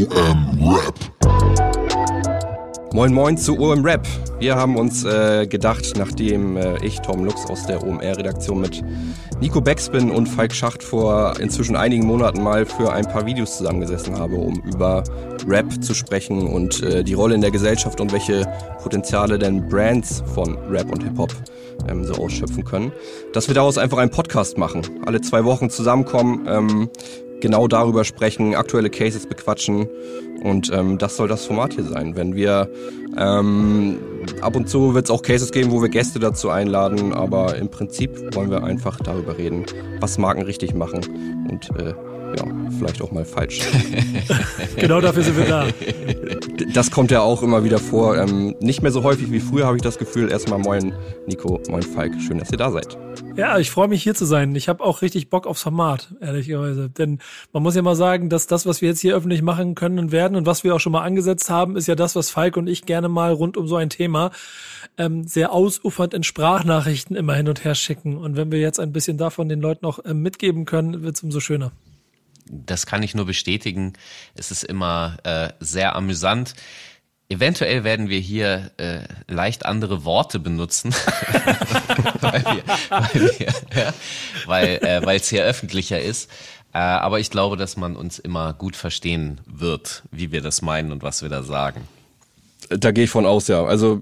OM Rap. Moin Moin zu OM Rap. Wir haben uns äh, gedacht, nachdem äh, ich, Tom Lux aus der OMR-Redaktion mit Nico Backspin und Falk Schacht vor inzwischen einigen Monaten mal für ein paar Videos zusammengesessen habe, um über Rap zu sprechen und äh, die Rolle in der Gesellschaft und welche Potenziale denn Brands von Rap und Hip-Hop ähm, so ausschöpfen können, dass wir daraus einfach einen Podcast machen. Alle zwei Wochen zusammenkommen, ähm, genau darüber sprechen, aktuelle Cases bequatschen. Und ähm, das soll das Format hier sein. Wenn wir ähm, ab und zu wird es auch Cases geben, wo wir Gäste dazu einladen, aber im Prinzip wollen wir einfach darüber reden, was Marken richtig machen. Und äh, ja, vielleicht auch mal falsch. genau dafür sind wir da. Das kommt ja auch immer wieder vor. Ähm, nicht mehr so häufig wie früher habe ich das Gefühl. Erstmal moin Nico, moin Falk. Schön, dass ihr da seid. Ja, ich freue mich hier zu sein. Ich habe auch richtig Bock aufs Format, ehrlicherweise. Denn man muss ja mal sagen, dass das, was wir jetzt hier öffentlich machen können und werden und was wir auch schon mal angesetzt haben, ist ja das, was Falk und ich gerne mal rund um so ein Thema ähm, sehr ausufernd in Sprachnachrichten immer hin und her schicken. Und wenn wir jetzt ein bisschen davon den Leuten auch ähm, mitgeben können, wird es umso schöner das kann ich nur bestätigen. Es ist immer äh, sehr amüsant. Eventuell werden wir hier äh, leicht andere Worte benutzen, weil wir, weil wir, ja, weil äh, weil es hier öffentlicher ist. Äh, aber ich glaube, dass man uns immer gut verstehen wird, wie wir das meinen und was wir da sagen. Da gehe ich von aus, ja. Also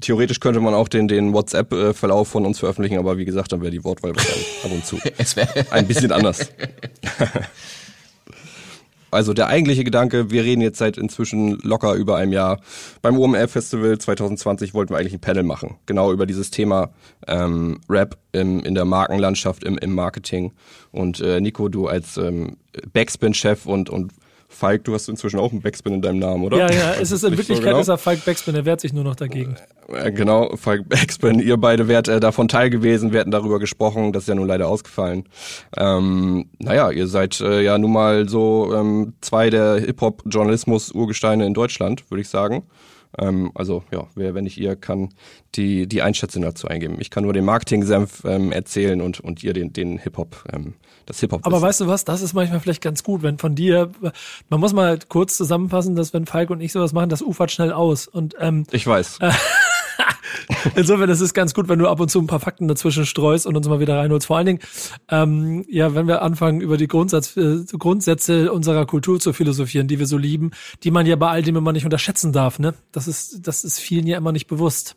theoretisch könnte man auch den, den WhatsApp-Verlauf von uns veröffentlichen, aber wie gesagt, dann wäre die Wortwahl ab und zu ein bisschen anders. Also der eigentliche Gedanke, wir reden jetzt seit inzwischen locker über einem Jahr. Beim OMR Festival 2020 wollten wir eigentlich ein Panel machen, genau über dieses Thema ähm, Rap im, in der Markenlandschaft, im, im Marketing. Und äh, Nico, du als ähm, Backspin-Chef und, und Falk, du hast inzwischen auch einen Backspin in deinem Namen, oder? Ja, ja, es ist in Wirklichkeit so genau? ist er Falk Backspin, er wehrt sich nur noch dagegen. Äh, genau, Falk Backspin, ihr beide wärt äh, davon teil gewesen, wir hätten darüber gesprochen, das ist ja nun leider ausgefallen. Ähm, naja, ihr seid äh, ja nun mal so ähm, zwei der Hip-Hop-Journalismus-Urgesteine in Deutschland, würde ich sagen. Ähm, also ja, wer, wenn nicht ihr, kann die, die Einschätzung dazu eingeben. Ich kann nur den Marketing-Senf ähm, erzählen und, und ihr den, den Hip-Hop, ähm, das Hip-Hop. Aber weißt du was, das ist manchmal vielleicht ganz gut, wenn von dir, man muss mal kurz zusammenfassen, dass wenn Falk und ich sowas machen, das ufert schnell aus. Und ähm, Ich weiß. Äh, Insofern ist es ganz gut, wenn du ab und zu ein paar Fakten dazwischen streust und uns mal wieder reinholst. Vor allen Dingen, ähm, ja, wenn wir anfangen, über die Grundsatz, äh, Grundsätze unserer Kultur zu philosophieren, die wir so lieben, die man ja bei all dem immer nicht unterschätzen darf, ne? Das ist, das ist vielen ja immer nicht bewusst.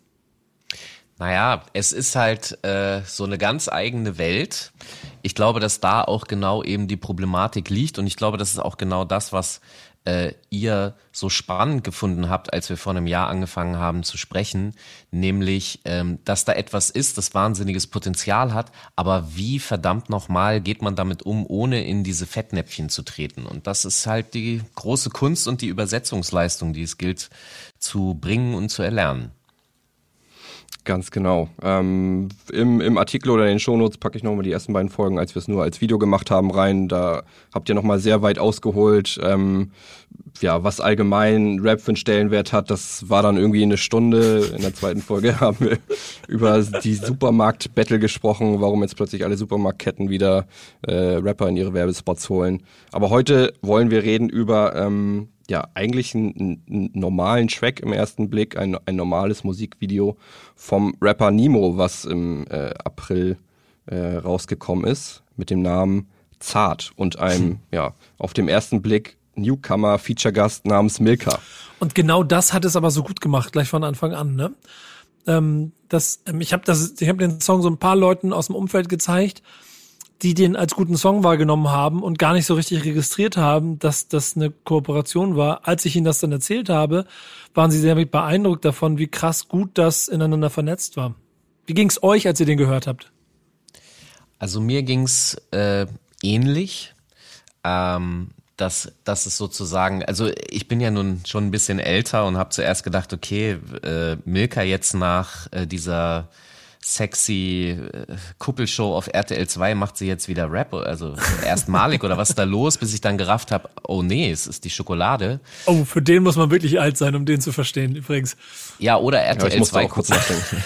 Naja, es ist halt äh, so eine ganz eigene Welt. Ich glaube, dass da auch genau eben die Problematik liegt und ich glaube, das ist auch genau das, was äh, ihr so spannend gefunden habt, als wir vor einem Jahr angefangen haben zu sprechen, nämlich, ähm, dass da etwas ist, das wahnsinniges Potenzial hat, aber wie verdammt nochmal geht man damit um, ohne in diese Fettnäpfchen zu treten? Und das ist halt die große Kunst und die Übersetzungsleistung, die es gilt zu bringen und zu erlernen. Ganz genau. Ähm, im, Im Artikel oder in den Shownotes packe ich nochmal die ersten beiden Folgen, als wir es nur als Video gemacht haben, rein. Da habt ihr nochmal sehr weit ausgeholt, ähm, ja, was allgemein Rap für einen Stellenwert hat. Das war dann irgendwie eine Stunde. In der zweiten Folge haben wir über die Supermarkt-Battle gesprochen, warum jetzt plötzlich alle Supermarktketten wieder äh, Rapper in ihre Werbespots holen. Aber heute wollen wir reden über ähm, ja eigentlich einen, einen, normalen Track im ersten Blick, ein, ein normales Musikvideo vom Rapper Nemo, was im äh, April äh, rausgekommen ist, mit dem Namen Zart und einem, ja, auf dem ersten Blick Newcomer Feature-Gast namens Milka. Und genau das hat es aber so gut gemacht, gleich von Anfang an, ne? Ähm, das, ähm, ich habe das, ich habe den Song so ein paar Leuten aus dem Umfeld gezeigt die den als guten Song wahrgenommen haben und gar nicht so richtig registriert haben, dass das eine Kooperation war. Als ich ihnen das dann erzählt habe, waren sie sehr beeindruckt davon, wie krass gut das ineinander vernetzt war. Wie ging's euch, als ihr den gehört habt? Also mir ging's äh, ähnlich. Ähm, dass das ist sozusagen, also ich bin ja nun schon ein bisschen älter und habe zuerst gedacht, okay, äh, Milka jetzt nach äh, dieser sexy äh, Kuppelshow auf RTL 2 macht sie jetzt wieder Rap, also erstmalig oder was ist da los, bis ich dann gerafft habe, oh nee, es ist die Schokolade. Oh, für den muss man wirklich alt sein, um den zu verstehen, übrigens. Ja, oder RTL ja, 2 kurz nachdenken.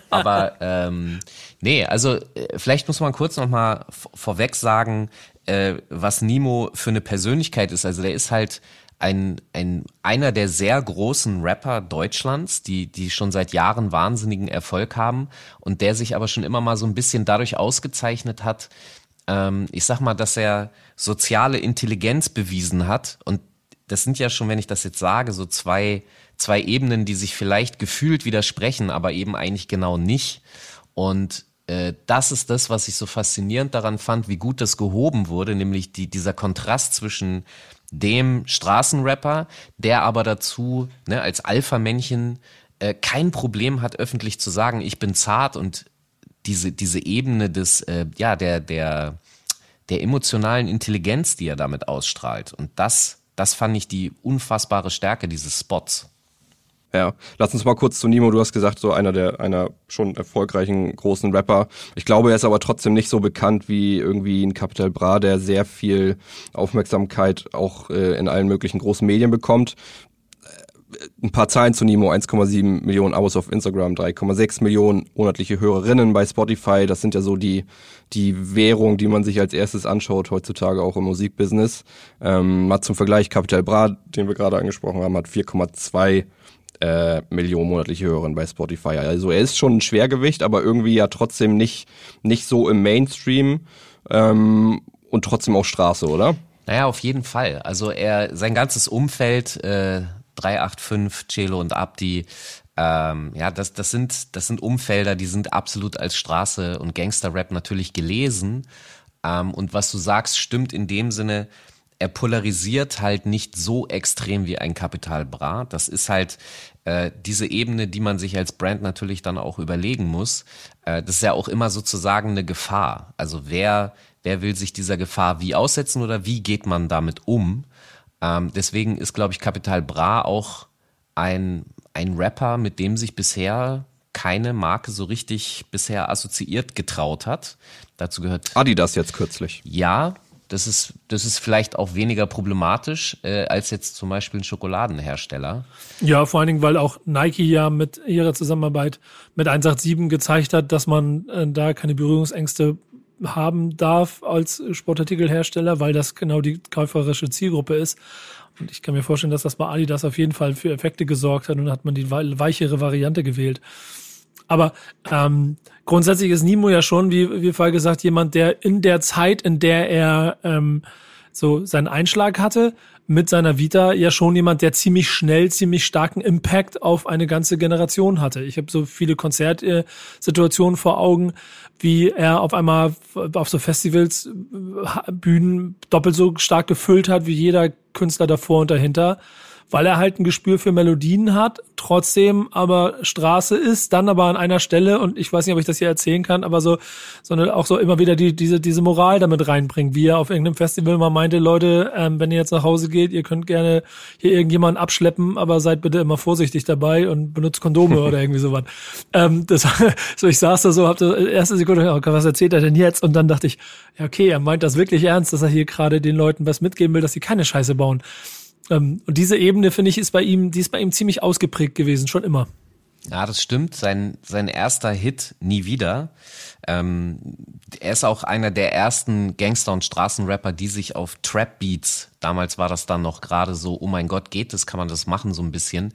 Aber ähm, nee, also äh, vielleicht muss man kurz nochmal vorweg sagen, äh, was Nimo für eine Persönlichkeit ist. Also der ist halt ein, ein einer der sehr großen Rapper Deutschlands, die, die schon seit Jahren wahnsinnigen Erfolg haben und der sich aber schon immer mal so ein bisschen dadurch ausgezeichnet hat, ähm, ich sag mal, dass er soziale Intelligenz bewiesen hat und das sind ja schon, wenn ich das jetzt sage, so zwei, zwei Ebenen, die sich vielleicht gefühlt widersprechen, aber eben eigentlich genau nicht. Und äh, das ist das, was ich so faszinierend daran fand, wie gut das gehoben wurde, nämlich die, dieser Kontrast zwischen dem Straßenrapper, der aber dazu ne, als Alpha-Männchen äh, kein Problem hat, öffentlich zu sagen, ich bin zart und diese, diese Ebene des, äh, ja, der, der, der emotionalen Intelligenz, die er damit ausstrahlt. Und das, das fand ich die unfassbare Stärke dieses Spots. Ja, lass uns mal kurz zu Nemo. Du hast gesagt, so einer der einer schon erfolgreichen großen Rapper. Ich glaube, er ist aber trotzdem nicht so bekannt wie irgendwie ein Capital Bra, der sehr viel Aufmerksamkeit auch äh, in allen möglichen großen Medien bekommt. Äh, ein paar Zahlen zu Nemo, 1,7 Millionen Abos auf Instagram, 3,6 Millionen monatliche Hörerinnen bei Spotify. Das sind ja so die, die Währung, die man sich als erstes anschaut, heutzutage auch im Musikbusiness. Ähm, mal zum Vergleich, Capital Bra, den wir gerade angesprochen haben, hat 4,2 äh, Millionen monatliche Hörerinnen bei Spotify. Also er ist schon ein Schwergewicht, aber irgendwie ja trotzdem nicht, nicht so im Mainstream ähm, und trotzdem auch Straße, oder? Naja, auf jeden Fall. Also er, sein ganzes Umfeld, äh, 385, Celo und Abdi, ähm, ja, das, das, sind, das sind Umfelder, die sind absolut als Straße und Gangster-Rap natürlich gelesen. Ähm, und was du sagst, stimmt in dem Sinne, er polarisiert halt nicht so extrem wie ein Capital Bra. Das ist halt äh, diese Ebene, die man sich als Brand natürlich dann auch überlegen muss. Äh, das ist ja auch immer sozusagen eine Gefahr. Also wer, wer will sich dieser Gefahr wie aussetzen oder wie geht man damit um? Ähm, deswegen ist, glaube ich, Capital Bra auch ein, ein Rapper, mit dem sich bisher keine Marke so richtig bisher assoziiert getraut hat. Dazu gehört Adidas jetzt kürzlich. Ja, das ist, das ist vielleicht auch weniger problematisch äh, als jetzt zum Beispiel ein Schokoladenhersteller. Ja, vor allen Dingen, weil auch Nike ja mit ihrer Zusammenarbeit mit 187 gezeigt hat, dass man äh, da keine Berührungsängste haben darf als Sportartikelhersteller, weil das genau die käuferische Zielgruppe ist. Und ich kann mir vorstellen, dass das bei Adidas auf jeden Fall für Effekte gesorgt hat und hat man die weichere Variante gewählt. Aber ähm, grundsätzlich ist Nimo ja schon, wie, wie vorher gesagt, jemand, der in der Zeit, in der er ähm, so seinen Einschlag hatte, mit seiner Vita ja schon jemand, der ziemlich schnell, ziemlich starken Impact auf eine ganze Generation hatte. Ich habe so viele Konzertsituationen vor Augen, wie er auf einmal auf so Festivals, äh, Bühnen doppelt so stark gefüllt hat wie jeder Künstler davor und dahinter weil er halt ein Gespür für Melodien hat, trotzdem aber Straße ist, dann aber an einer Stelle, und ich weiß nicht, ob ich das hier erzählen kann, aber so, sondern auch so immer wieder die, diese, diese Moral damit reinbringt, wie er auf irgendeinem Festival mal meinte, Leute, ähm, wenn ihr jetzt nach Hause geht, ihr könnt gerne hier irgendjemanden abschleppen, aber seid bitte immer vorsichtig dabei und benutzt Kondome oder irgendwie sowas. Ähm, das, so ich saß da so, hab das erste Sekunde, oh was erzählt er denn jetzt? Und dann dachte ich, ja, okay, er meint das wirklich ernst, dass er hier gerade den Leuten was mitgeben will, dass sie keine Scheiße bauen. Ähm, und diese Ebene, finde ich, ist bei ihm, die ist bei ihm ziemlich ausgeprägt gewesen, schon immer. Ja, das stimmt. Sein, sein erster Hit, Nie wieder. Ähm, er ist auch einer der ersten Gangster- und Straßenrapper, die sich auf Trap-Beats, damals war das dann noch gerade so, oh mein Gott, geht das, kann man das machen so ein bisschen,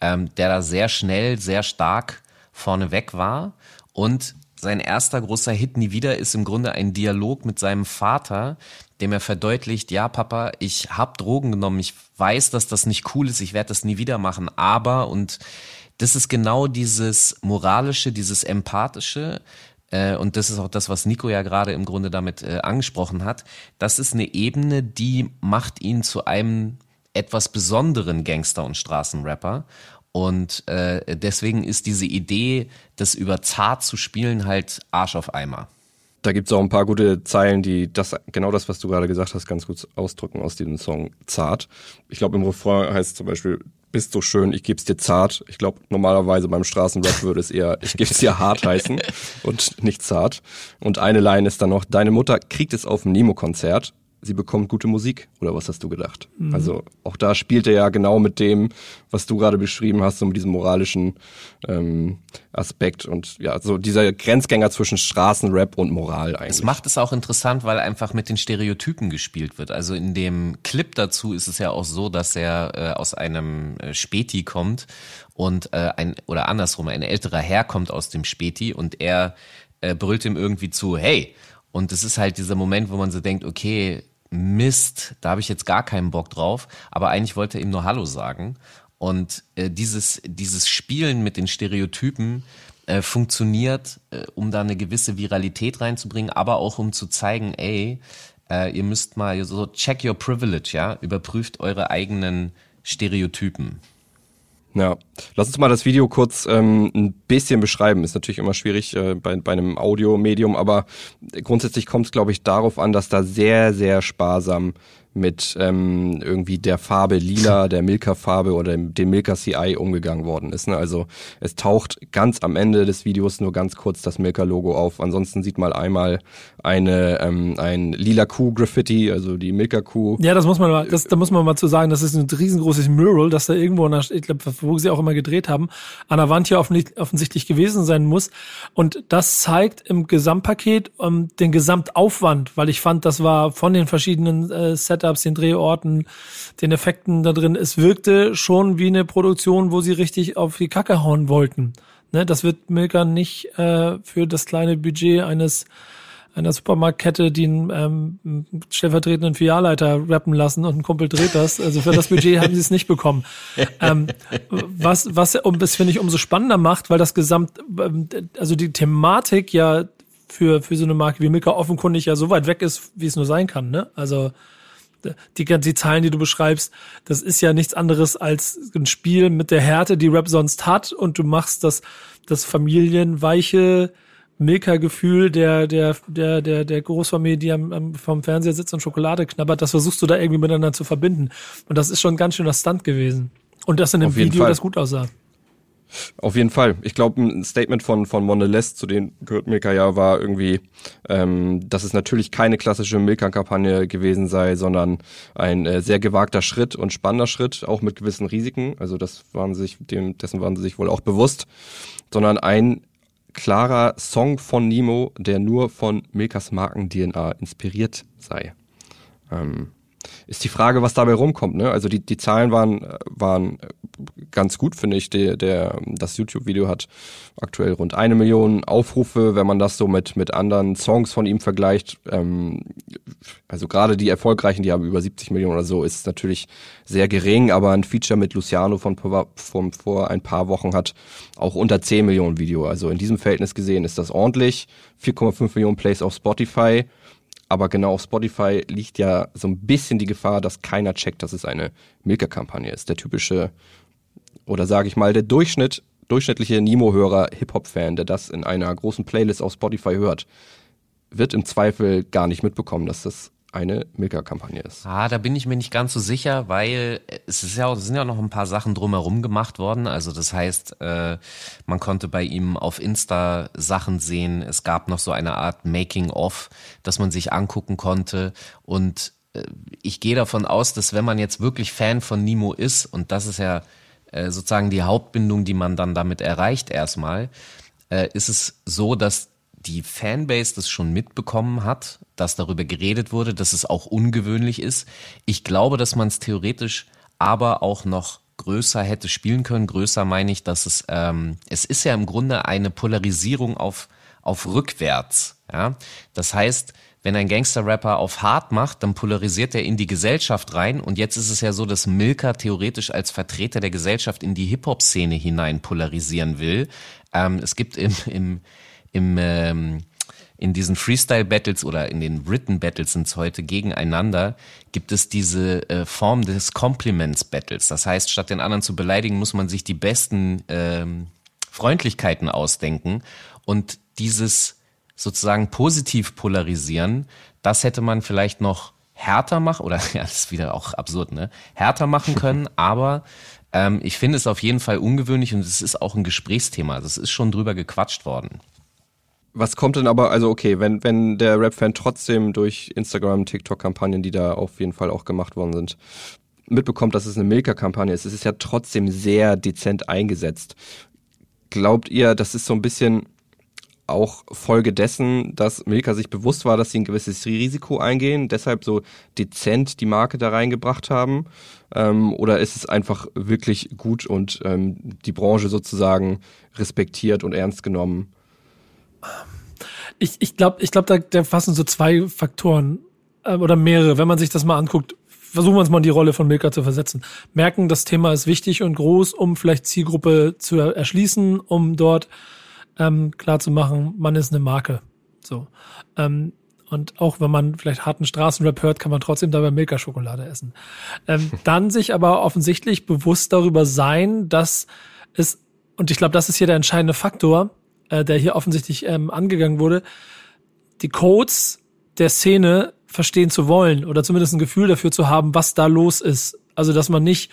ähm, der da sehr schnell, sehr stark vorneweg war. Und sein erster großer Hit Nie wieder ist im Grunde ein Dialog mit seinem Vater, dem er verdeutlicht, ja Papa, ich habe Drogen genommen, ich weiß, dass das nicht cool ist, ich werde das nie wieder machen, aber und das ist genau dieses moralische, dieses empathische, äh, und das ist auch das, was Nico ja gerade im Grunde damit äh, angesprochen hat. Das ist eine Ebene, die macht ihn zu einem etwas besonderen Gangster- und Straßenrapper. Und äh, deswegen ist diese Idee, das über zart zu spielen, halt Arsch auf Eimer. Da gibt es auch ein paar gute Zeilen, die das genau das, was du gerade gesagt hast, ganz gut ausdrücken aus diesem Song Zart. Ich glaube, im Refrain heißt zum Beispiel, bist so schön, ich geb's dir zart. Ich glaube, normalerweise beim Straßenrap würde es eher, ich geb's dir hart heißen und nicht zart. Und eine Line ist dann noch, deine Mutter kriegt es auf dem Nemo-Konzert sie bekommt gute Musik. Oder was hast du gedacht? Mhm. Also auch da spielt er ja genau mit dem, was du gerade beschrieben hast, so mit diesem moralischen ähm, Aspekt und ja, so dieser Grenzgänger zwischen Straßenrap und Moral eigentlich. Es macht es auch interessant, weil einfach mit den Stereotypen gespielt wird. Also in dem Clip dazu ist es ja auch so, dass er äh, aus einem äh, Späti kommt und äh, ein oder andersrum, ein älterer Herr kommt aus dem Späti und er äh, brüllt ihm irgendwie zu, hey, und es ist halt dieser Moment, wo man so denkt, okay, Mist, da habe ich jetzt gar keinen Bock drauf, aber eigentlich wollte er ihm nur Hallo sagen. Und äh, dieses, dieses Spielen mit den Stereotypen äh, funktioniert, äh, um da eine gewisse Viralität reinzubringen, aber auch um zu zeigen, ey, äh, ihr müsst mal so check your privilege, ja, überprüft eure eigenen Stereotypen. Ja, lass uns mal das Video kurz ähm, ein bisschen beschreiben. Ist natürlich immer schwierig äh, bei, bei einem Audiomedium, aber grundsätzlich kommt es, glaube ich, darauf an, dass da sehr, sehr sparsam mit ähm, irgendwie der Farbe Lila, der Milka-Farbe oder dem, Milka CI umgegangen worden ist. Ne? Also es taucht ganz am Ende des Videos nur ganz kurz das Milka-Logo auf. Ansonsten sieht man einmal eine ähm, ein lila Kuh-Graffiti, also die Milka-Kuh. Ja, das muss man mal, das, da muss man mal zu sagen, das ist ein riesengroßes Mural, das da irgendwo, der, ich glaube, wo sie auch immer gedreht haben, an der Wand hier offensichtlich gewesen sein muss. Und das zeigt im Gesamtpaket ähm, den Gesamtaufwand, weil ich fand, das war von den verschiedenen äh, Sets Setups, den Drehorten, den Effekten da drin. Es wirkte schon wie eine Produktion, wo sie richtig auf die Kacke hauen wollten. Ne, das wird Milka nicht äh, für das kleine Budget eines einer Supermarktkette, die einen ähm, stellvertretenden Filialleiter rappen lassen und ein Kumpel dreht das. Also für das Budget haben sie es nicht bekommen. Ähm, was, was um, das finde ich umso spannender macht, weil das Gesamt, ähm, also die Thematik ja für, für so eine Marke wie Milka offenkundig ja so weit weg ist, wie es nur sein kann. Ne? Also die, die Zahlen, die du beschreibst, das ist ja nichts anderes als ein Spiel mit der Härte, die Rap sonst hat und du machst das, das familienweiche Milka-Gefühl der, der, der, der, der Großfamilie, die am, am, vom Fernseher sitzt und Schokolade knabbert, das versuchst du da irgendwie miteinander zu verbinden. Und das ist schon ein ganz schöner Stunt gewesen. Und das in dem Video, Fall. das gut aussah. Auf jeden Fall. Ich glaube, ein Statement von, von Mondelez, zu dem gehört Milka ja, war irgendwie, ähm, dass es natürlich keine klassische Milka-Kampagne gewesen sei, sondern ein äh, sehr gewagter Schritt und spannender Schritt, auch mit gewissen Risiken. Also das waren sich, dem, dessen waren sie sich wohl auch bewusst, sondern ein klarer Song von Nemo, der nur von Milkas Marken-DNA inspiriert sei. Ähm, ist die Frage, was dabei rumkommt. Ne? Also die, die Zahlen waren, waren ganz gut, finde ich. Der, der, das YouTube-Video hat aktuell rund eine Million Aufrufe, wenn man das so mit, mit anderen Songs von ihm vergleicht. Ähm, also gerade die erfolgreichen, die haben über 70 Millionen oder so, ist natürlich sehr gering, aber ein Feature mit Luciano von, von vor ein paar Wochen hat auch unter 10 Millionen Video. Also in diesem Verhältnis gesehen ist das ordentlich. 4,5 Millionen Plays auf Spotify aber genau auf Spotify liegt ja so ein bisschen die Gefahr, dass keiner checkt, dass es eine Milka-Kampagne ist. Der typische, oder sage ich mal, der Durchschnitt, durchschnittliche Nemo-Hörer, Hip-Hop-Fan, der das in einer großen Playlist auf Spotify hört, wird im Zweifel gar nicht mitbekommen, dass das eine Milka-Kampagne ist. Ah, da bin ich mir nicht ganz so sicher, weil es ist ja es sind ja noch ein paar Sachen drumherum gemacht worden. Also das heißt, äh, man konnte bei ihm auf Insta Sachen sehen. Es gab noch so eine Art Making-of, das man sich angucken konnte. Und äh, ich gehe davon aus, dass wenn man jetzt wirklich Fan von Nemo ist, und das ist ja äh, sozusagen die Hauptbindung, die man dann damit erreicht erstmal, äh, ist es so, dass die Fanbase das schon mitbekommen hat, dass darüber geredet wurde, dass es auch ungewöhnlich ist. Ich glaube, dass man es theoretisch aber auch noch größer hätte spielen können. Größer meine ich, dass es, ähm, es ist ja im Grunde eine Polarisierung auf, auf rückwärts. Ja? Das heißt, wenn ein Gangster-Rapper auf hart macht, dann polarisiert er in die Gesellschaft rein. Und jetzt ist es ja so, dass Milka theoretisch als Vertreter der Gesellschaft in die Hip-Hop-Szene hinein polarisieren will. Ähm, es gibt im, im, im ähm, in diesen Freestyle-Battles oder in den Written-Battles sind es heute gegeneinander, gibt es diese äh, Form des Compliments-Battles. Das heißt, statt den anderen zu beleidigen, muss man sich die besten ähm, Freundlichkeiten ausdenken. Und dieses sozusagen positiv polarisieren, das hätte man vielleicht noch härter machen, oder ja, das ist wieder auch absurd, ne? Härter machen können, aber Ähm, ich finde es auf jeden Fall ungewöhnlich und es ist auch ein Gesprächsthema. Das ist schon drüber gequatscht worden. Was kommt denn aber, also okay, wenn, wenn der Rap-Fan trotzdem durch Instagram, TikTok-Kampagnen, die da auf jeden Fall auch gemacht worden sind, mitbekommt, dass es eine Milka-Kampagne ist, es ist ja trotzdem sehr dezent eingesetzt. Glaubt ihr, das ist so ein bisschen auch Folge dessen, dass Milka sich bewusst war, dass sie ein gewisses Risiko eingehen, deshalb so dezent die Marke da reingebracht haben? Ähm, oder ist es einfach wirklich gut und ähm, die Branche sozusagen respektiert und ernst genommen? Ich, ich glaube, ich glaub, da, da fassen so zwei Faktoren äh, oder mehrere, wenn man sich das mal anguckt. Versuchen wir uns mal in die Rolle von Milka zu versetzen. Merken, das Thema ist wichtig und groß, um vielleicht Zielgruppe zu erschließen, um dort ähm, klar zu machen, man ist eine Marke. So. Ähm, und auch wenn man vielleicht harten Straßenrap hört, kann man trotzdem dabei Milka-Schokolade essen. Ähm, dann sich aber offensichtlich bewusst darüber sein, dass es, und ich glaube, das ist hier der entscheidende Faktor, äh, der hier offensichtlich ähm, angegangen wurde, die Codes der Szene verstehen zu wollen oder zumindest ein Gefühl dafür zu haben, was da los ist. Also dass man nicht,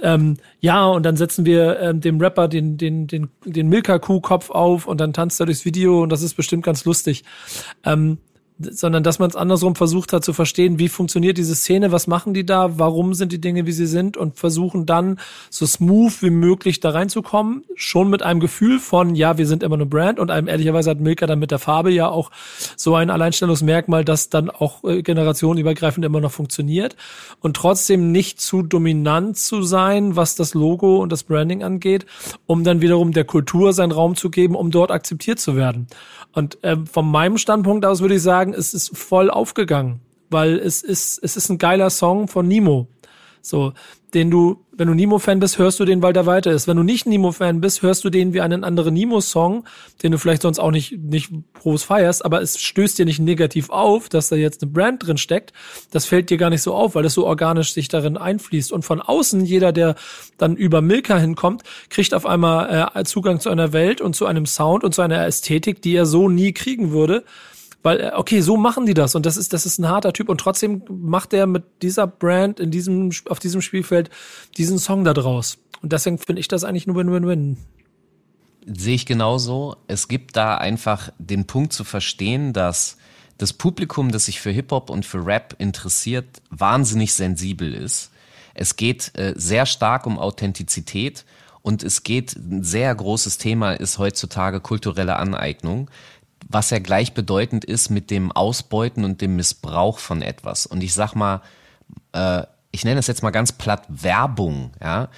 ähm, ja, und dann setzen wir ähm, dem Rapper den, den, den, den Milka-Kuh-Kopf auf und dann tanzt er durchs Video und das ist bestimmt ganz lustig. Ähm, sondern dass man es andersrum versucht hat zu verstehen, wie funktioniert diese Szene, was machen die da, warum sind die Dinge, wie sie sind und versuchen dann so smooth wie möglich da reinzukommen, schon mit einem Gefühl von, ja, wir sind immer eine Brand und einem ehrlicherweise hat Milka dann mit der Farbe ja auch so ein Alleinstellungsmerkmal, das dann auch äh, generationenübergreifend immer noch funktioniert und trotzdem nicht zu dominant zu sein, was das Logo und das Branding angeht, um dann wiederum der Kultur seinen Raum zu geben, um dort akzeptiert zu werden. Und äh, von meinem Standpunkt aus würde ich sagen, es ist voll aufgegangen, weil es ist, es ist ein geiler Song von Nemo. So, den du, wenn du Nemo-Fan bist, hörst du den, weil der weiter ist. Wenn du nicht Nemo-Fan bist, hörst du den wie einen anderen Nemo-Song, den du vielleicht sonst auch nicht, nicht groß feierst, aber es stößt dir nicht negativ auf, dass da jetzt eine Brand drin steckt. Das fällt dir gar nicht so auf, weil das so organisch sich darin einfließt. Und von außen, jeder, der dann über Milka hinkommt, kriegt auf einmal äh, Zugang zu einer Welt und zu einem Sound und zu einer Ästhetik, die er so nie kriegen würde weil, äh, okay, so machen die das und das ist, das ist ein harter Typ und trotzdem macht er mit dieser Brand in diesem, auf diesem Spielfeld diesen Song da draus. Und deswegen finde ich das eigentlich nur Win-Win-Win. Sehe ich genauso. Es gibt da einfach den Punkt zu verstehen, dass das Publikum, das sich für Hip-Hop und für Rap interessiert, wahnsinnig sensibel ist. Es geht äh, sehr stark um Authentizität und es geht, ein sehr großes Thema ist heutzutage kulturelle Aneignung was ja gleichbedeutend ist mit dem Ausbeuten und dem Missbrauch von etwas. Und ich sag mal, äh, ich nenne das jetzt mal ganz platt Werbung, ja,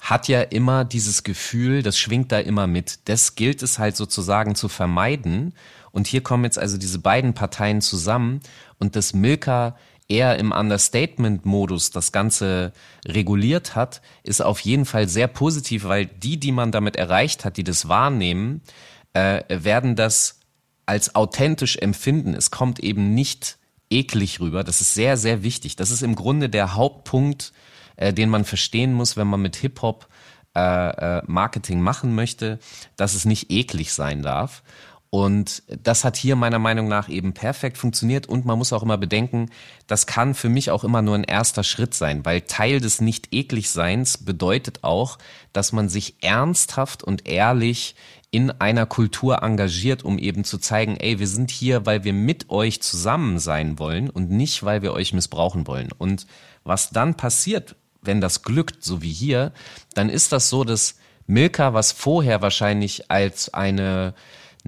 hat ja immer dieses Gefühl, das schwingt da immer mit. Das gilt es halt sozusagen zu vermeiden. Und hier kommen jetzt also diese beiden Parteien zusammen und dass Milka eher im Understatement-Modus das Ganze reguliert hat, ist auf jeden Fall sehr positiv, weil die, die man damit erreicht hat, die das wahrnehmen, äh, werden das als authentisch empfinden. Es kommt eben nicht eklig rüber. Das ist sehr, sehr wichtig. Das ist im Grunde der Hauptpunkt, äh, den man verstehen muss, wenn man mit Hip-Hop äh, äh, Marketing machen möchte, dass es nicht eklig sein darf. Und das hat hier meiner Meinung nach eben perfekt funktioniert. Und man muss auch immer bedenken, das kann für mich auch immer nur ein erster Schritt sein, weil Teil des nicht eklig Seins bedeutet auch, dass man sich ernsthaft und ehrlich in einer Kultur engagiert, um eben zu zeigen, ey, wir sind hier, weil wir mit euch zusammen sein wollen und nicht, weil wir euch missbrauchen wollen. Und was dann passiert, wenn das glückt, so wie hier, dann ist das so, dass Milka, was vorher wahrscheinlich als eine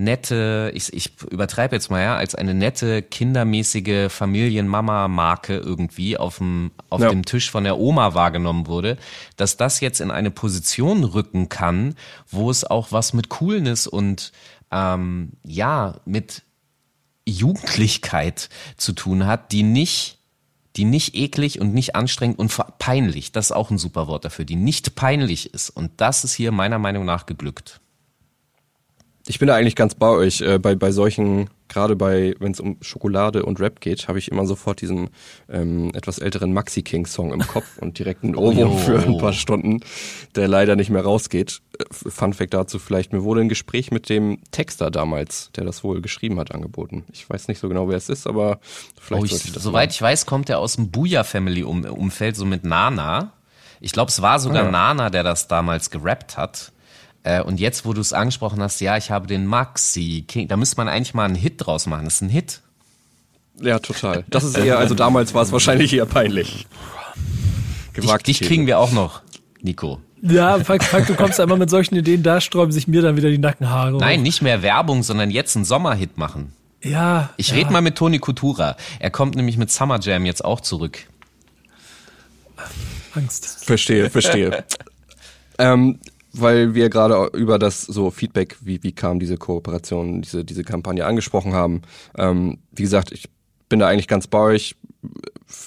nette, ich, ich übertreibe jetzt mal, ja, als eine nette, kindermäßige Familienmama-Marke irgendwie auf dem, auf ja. dem Tisch von der Oma wahrgenommen wurde, dass das jetzt in eine Position rücken kann, wo es auch was mit Coolness und ähm, ja, mit Jugendlichkeit zu tun hat, die nicht die nicht eklig und nicht anstrengend und peinlich, das ist auch ein super Wort dafür, die nicht peinlich ist. Und das ist hier meiner Meinung nach geglückt. Ich bin da eigentlich ganz bei euch. Äh, bei, bei solchen, gerade bei, wenn es um Schokolade und Rap geht, habe ich immer sofort diesen ähm, etwas älteren Maxi King Song im Kopf und direkt einen Ohrwurm oh. für ein paar Stunden, der leider nicht mehr rausgeht. Äh, Fun Fact dazu vielleicht, mir wurde ein Gespräch mit dem Texter damals, der das wohl geschrieben hat, angeboten. Ich weiß nicht so genau, wer es ist, aber vielleicht oh, ich, ich das Soweit mal. ich weiß, kommt er aus dem Booyah Family Umfeld, so mit Nana. Ich glaube, es war sogar Ah, ja. Nana, der das damals gerappt hat. Äh, und jetzt, wo du es angesprochen hast, ja, ich habe den Maxi King, da müsste man eigentlich mal einen Hit draus machen. Das ist ein Hit. Ja, total. Das ist eher, also damals war es wahrscheinlich eher peinlich. Dich, Gewagte dich These. kriegen wir auch noch, Nico. Ja, Frank, Frank, du kommst einmal mit solchen Ideen, da sträuben sich mir dann wieder die Nackenhaare. Nein, nicht mehr Werbung, sondern jetzt einen Sommerhit machen. Ja. Ich ja. rede mal mit Toni Kutura. Er kommt nämlich mit Summer Jam jetzt auch zurück. Angst. Verstehe, verstehe. ähm, weil wir gerade über das so Feedback, wie, wie kam diese Kooperation, diese, diese Kampagne angesprochen haben. Ähm, wie gesagt, ich bin da eigentlich ganz bei euch,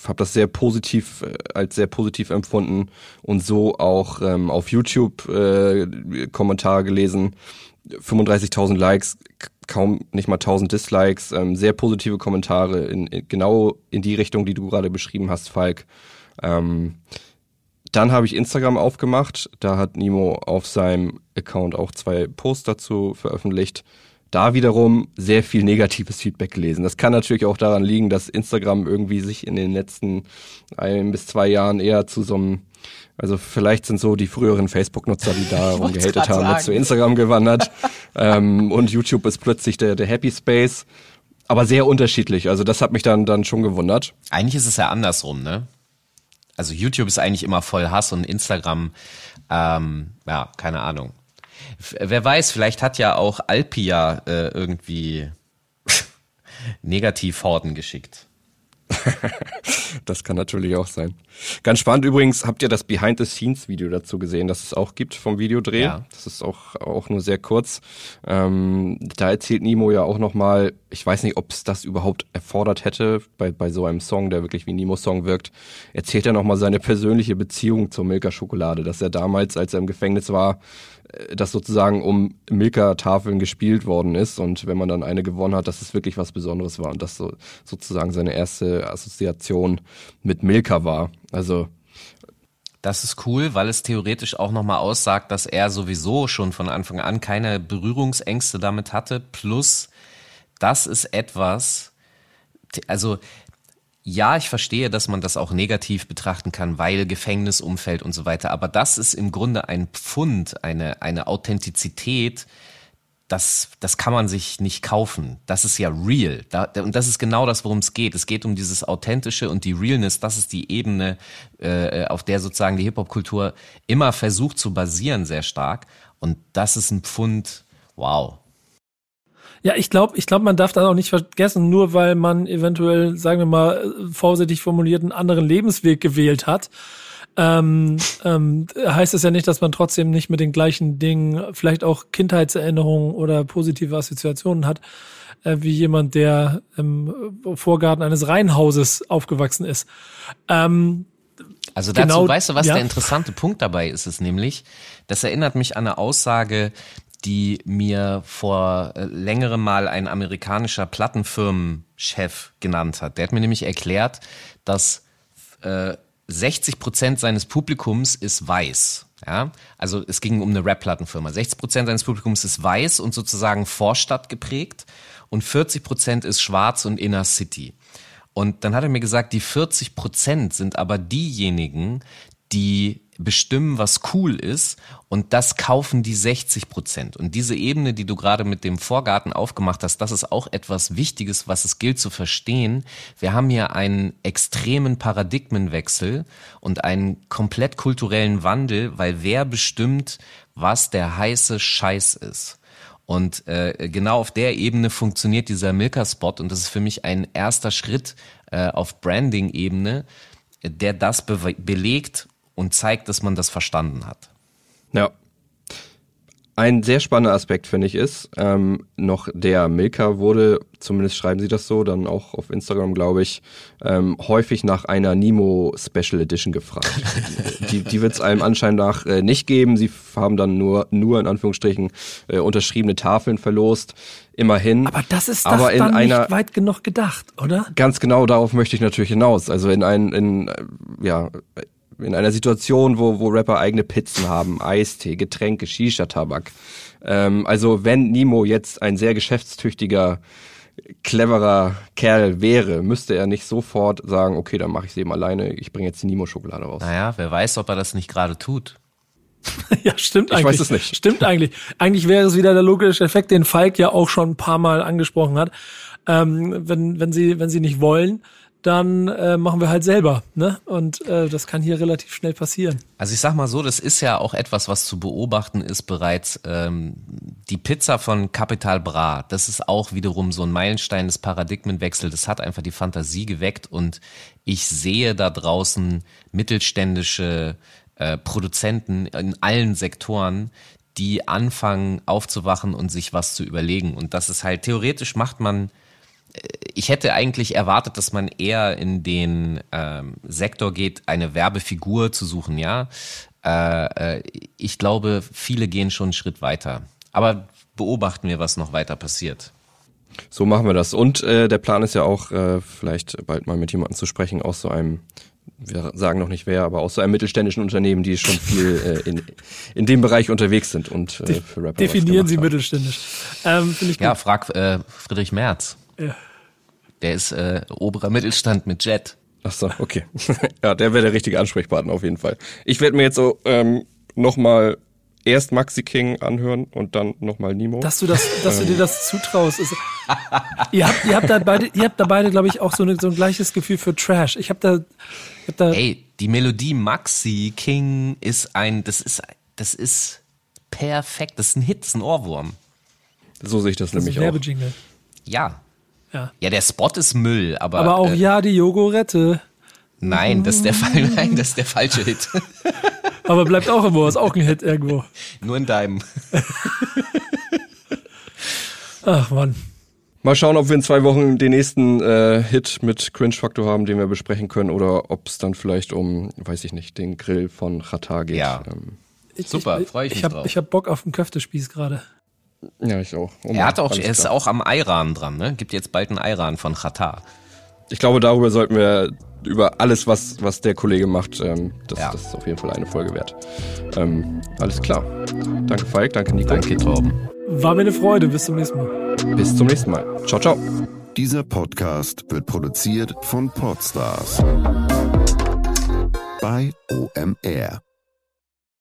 habe das sehr positiv, äh, als sehr positiv empfunden und so auch ähm, auf YouTube äh, Kommentare gelesen. 35.000 Likes, kaum nicht mal 1000 Dislikes, ähm, sehr positive Kommentare in, in genau in die Richtung, die du gerade beschrieben hast, Falk. Ähm, dann habe ich Instagram aufgemacht. Da hat Nimo auf seinem Account auch zwei Posts dazu veröffentlicht. Da wiederum sehr viel negatives Feedback gelesen. Das kann natürlich auch daran liegen, dass Instagram irgendwie sich in den letzten ein bis zwei Jahren eher zu so einem, also vielleicht sind so die früheren Facebook-Nutzer, die da rumgehatet haben, jetzt zu Instagram gewandert. ähm, und YouTube ist plötzlich der, der Happy Space. Aber sehr unterschiedlich. Also das hat mich dann, dann schon gewundert. Eigentlich ist es ja andersrum, ne? Also YouTube ist eigentlich immer voll Hass und Instagram, ähm, ja, keine Ahnung. F wer weiß, vielleicht hat ja auch Alpia äh, irgendwie Negativhorden geschickt. Das kann natürlich auch sein. Ganz spannend übrigens, habt ihr das Behind-the-Scenes-Video dazu gesehen, das es auch gibt vom Videodreh? Ja. Das ist auch, auch nur sehr kurz. Ähm, da erzählt Nemo ja auch nochmal, ich weiß nicht, ob es das überhaupt erfordert hätte, bei, bei so einem Song, der wirklich wie Nemo-Song wirkt, erzählt er nochmal seine persönliche Beziehung zur Milka-Schokolade, dass er damals, als er im Gefängnis war, das sozusagen um Milka-Tafeln gespielt worden ist und wenn man dann eine gewonnen hat, dass es wirklich was Besonderes war und das so, sozusagen seine erste Assoziation mit Milka war. Also Das ist cool, weil es theoretisch auch nochmal aussagt, dass er sowieso schon von Anfang an keine Berührungsängste damit hatte. Plus, das ist etwas, also ja, ich verstehe, dass man das auch negativ betrachten kann, weil Gefängnisumfeld und so weiter. Aber das ist im Grunde ein Pfund, eine, eine Authentizität, das, das kann man sich nicht kaufen. Das ist ja real. Da, und das ist genau das, worum es geht. Es geht um dieses Authentische und die Realness. Das ist die Ebene, äh, auf der sozusagen die Hip-Hop-Kultur immer versucht zu basieren, sehr stark. Und das ist ein Pfund, wow. Ja, ich glaube, ich glaube, man darf das auch nicht vergessen, nur weil man eventuell, sagen wir mal, vorsichtig formuliert, einen anderen Lebensweg gewählt hat. Ähm, ähm, heißt es ja nicht, dass man trotzdem nicht mit den gleichen Dingen vielleicht auch Kindheitserinnerungen oder positive Assoziationen hat, äh, wie jemand, der im Vorgarten eines Reihenhauses aufgewachsen ist. Ähm, Also dazu, Genau, weißt du, was ja. der interessante Punkt dabei ist, ist nämlich, das erinnert mich an eine Aussage, die mir vor äh, längerem mal ein amerikanischer Plattenfirmenchef genannt hat. Der hat mir nämlich erklärt, dass äh, 60 Prozent seines Publikums ist weiß. Ja, also es ging um eine Rap-Plattenfirma. 60 Prozent seines Publikums ist weiß und sozusagen Vorstadt geprägt und 40 Prozent ist schwarz und Inner City. Und dann hat er mir gesagt, die 40 Prozent sind aber diejenigen, die bestimmen, was cool ist und das kaufen die 60 Prozent. Und diese Ebene, die du gerade mit dem Vorgarten aufgemacht hast, das ist auch etwas Wichtiges, was es gilt zu verstehen. Wir haben hier einen extremen Paradigmenwechsel und einen komplett kulturellen Wandel, weil wer bestimmt, was der heiße Scheiß ist. Und äh, genau auf der Ebene funktioniert dieser Milka-Spot und das ist für mich ein erster Schritt äh, auf Branding-Ebene, der das be belegt und zeigt, dass man das verstanden hat. Ja. Ein sehr spannender Aspekt, finde ich, ist, ähm, noch der Milka wurde, zumindest schreiben sie das so, dann auch auf Instagram, glaube ich, ähm, häufig nach einer Nemo Special Edition gefragt. die die wird es einem anscheinend nach äh, nicht geben. Sie haben dann nur, nur in Anführungsstrichen, äh, unterschriebene Tafeln verlost. Immerhin. aber das ist doch Aber in dann einer, nicht weit genug gedacht, oder? Ganz genau darauf möchte ich natürlich hinaus. Also in ein, in, äh, ja, in einer Situation, wo, wo Rapper eigene Pizzen haben, Eistee, Getränke, Shisha-Tabak. Ähm, also wenn Nimo jetzt ein sehr geschäftstüchtiger cleverer Kerl wäre, müsste er nicht sofort sagen, okay, dann mache ich sie eben alleine, ich bringe jetzt die Nimo-Schokolade raus. Naja, wer weiß, ob er das nicht gerade tut. ja, stimmt Ich eigentlich. weiß es nicht. Stimmt eigentlich. Eigentlich wäre es wieder der logische Effekt, den Falk ja auch schon ein paar Mal angesprochen hat. Ähm, wenn, wenn sie, wenn sie nicht wollen, dann äh, machen wir halt selber, ne? Und äh, das kann hier relativ schnell passieren. Also ich sag mal so, das ist ja auch etwas, was zu beobachten ist bereits. Ähm, die Pizza von Capital Bra, das ist auch wiederum so ein Meilenstein des Paradigmenwechsels. Das hat einfach die Fantasie geweckt und ich sehe da draußen mittelständische äh, Produzenten in allen Sektoren, die anfangen aufzuwachen und sich was zu überlegen. Und das ist halt theoretisch macht man ich hätte eigentlich erwartet, dass man eher in den ähm, Sektor geht, eine Werbefigur zu suchen, ja. Äh, äh, ich glaube, viele gehen schon einen Schritt weiter. Aber beobachten wir, was noch weiter passiert. So machen wir das. Und äh, der Plan ist ja auch, äh, vielleicht bald mal mit jemandem zu sprechen aus so einem, wir sagen noch nicht wer, aber aus so einem mittelständischen Unternehmen, die schon viel äh, in, in dem Bereich unterwegs sind und äh, für Rapper Definieren Sie haben. mittelständisch. Ähm, Finde ich gut. Ja, frag äh, Friedrich Merz. Ja. Der ist äh, oberer Mittelstand mit Jet. Ach so, okay. ja, der wäre der richtige Ansprechpartner auf jeden Fall. Ich werde mir jetzt so ähm, nochmal erst Maxi King anhören und dann nochmal Nemo. Dass du das, dass du dir das zutraust. Ist, ihr habt, ihr habt da beide, ihr habt da beide, glaube ich, auch so, eine, so ein gleiches Gefühl für Trash. Ich habe da, ich hab da, Ey, die Melodie Maxi King ist ein, das ist, das ist perfekt. Das ist ein Hit, das ist ein Ohrwurm. so sehe ich das, das ist nämlich auch. Ja. Ja. Ja, der Spot ist Müll, aber, Aber auch äh, ja, die Jogurette. nein, das ist der Fall, nein, das ist der falsche Hit. Aber bleibt auch irgendwo, ist auch ein Hit irgendwo. Nur in deinem. Ach Mann. Mal schauen, ob wir in zwei Wochen den nächsten äh, Hit mit Cringe Faktor haben, den wir besprechen können, oder ob es dann vielleicht um, weiß ich nicht, den Grill von Chata geht. Ja. Ähm, Ich, Super, freu ich mich ich hab, drauf. Ich hab Bock auf den Köftespieß gerade. Ja ich auch. Oh Er hat auch, er ist klar. auch am Iran dran, ne? Gibt jetzt bald einen Iran von Qatar. Ich glaube, darüber sollten wir über alles, was, was der Kollege macht, ähm, das, Ja. das ist auf jeden Fall eine Folge wert. Ähm, alles klar. Danke Falk, danke Nico. Danke, Torben. War mir eine Freude. Bis zum nächsten Mal. Bis zum nächsten Mal. Ciao, ciao. Dieser Podcast wird produziert von Podstars bei OMR.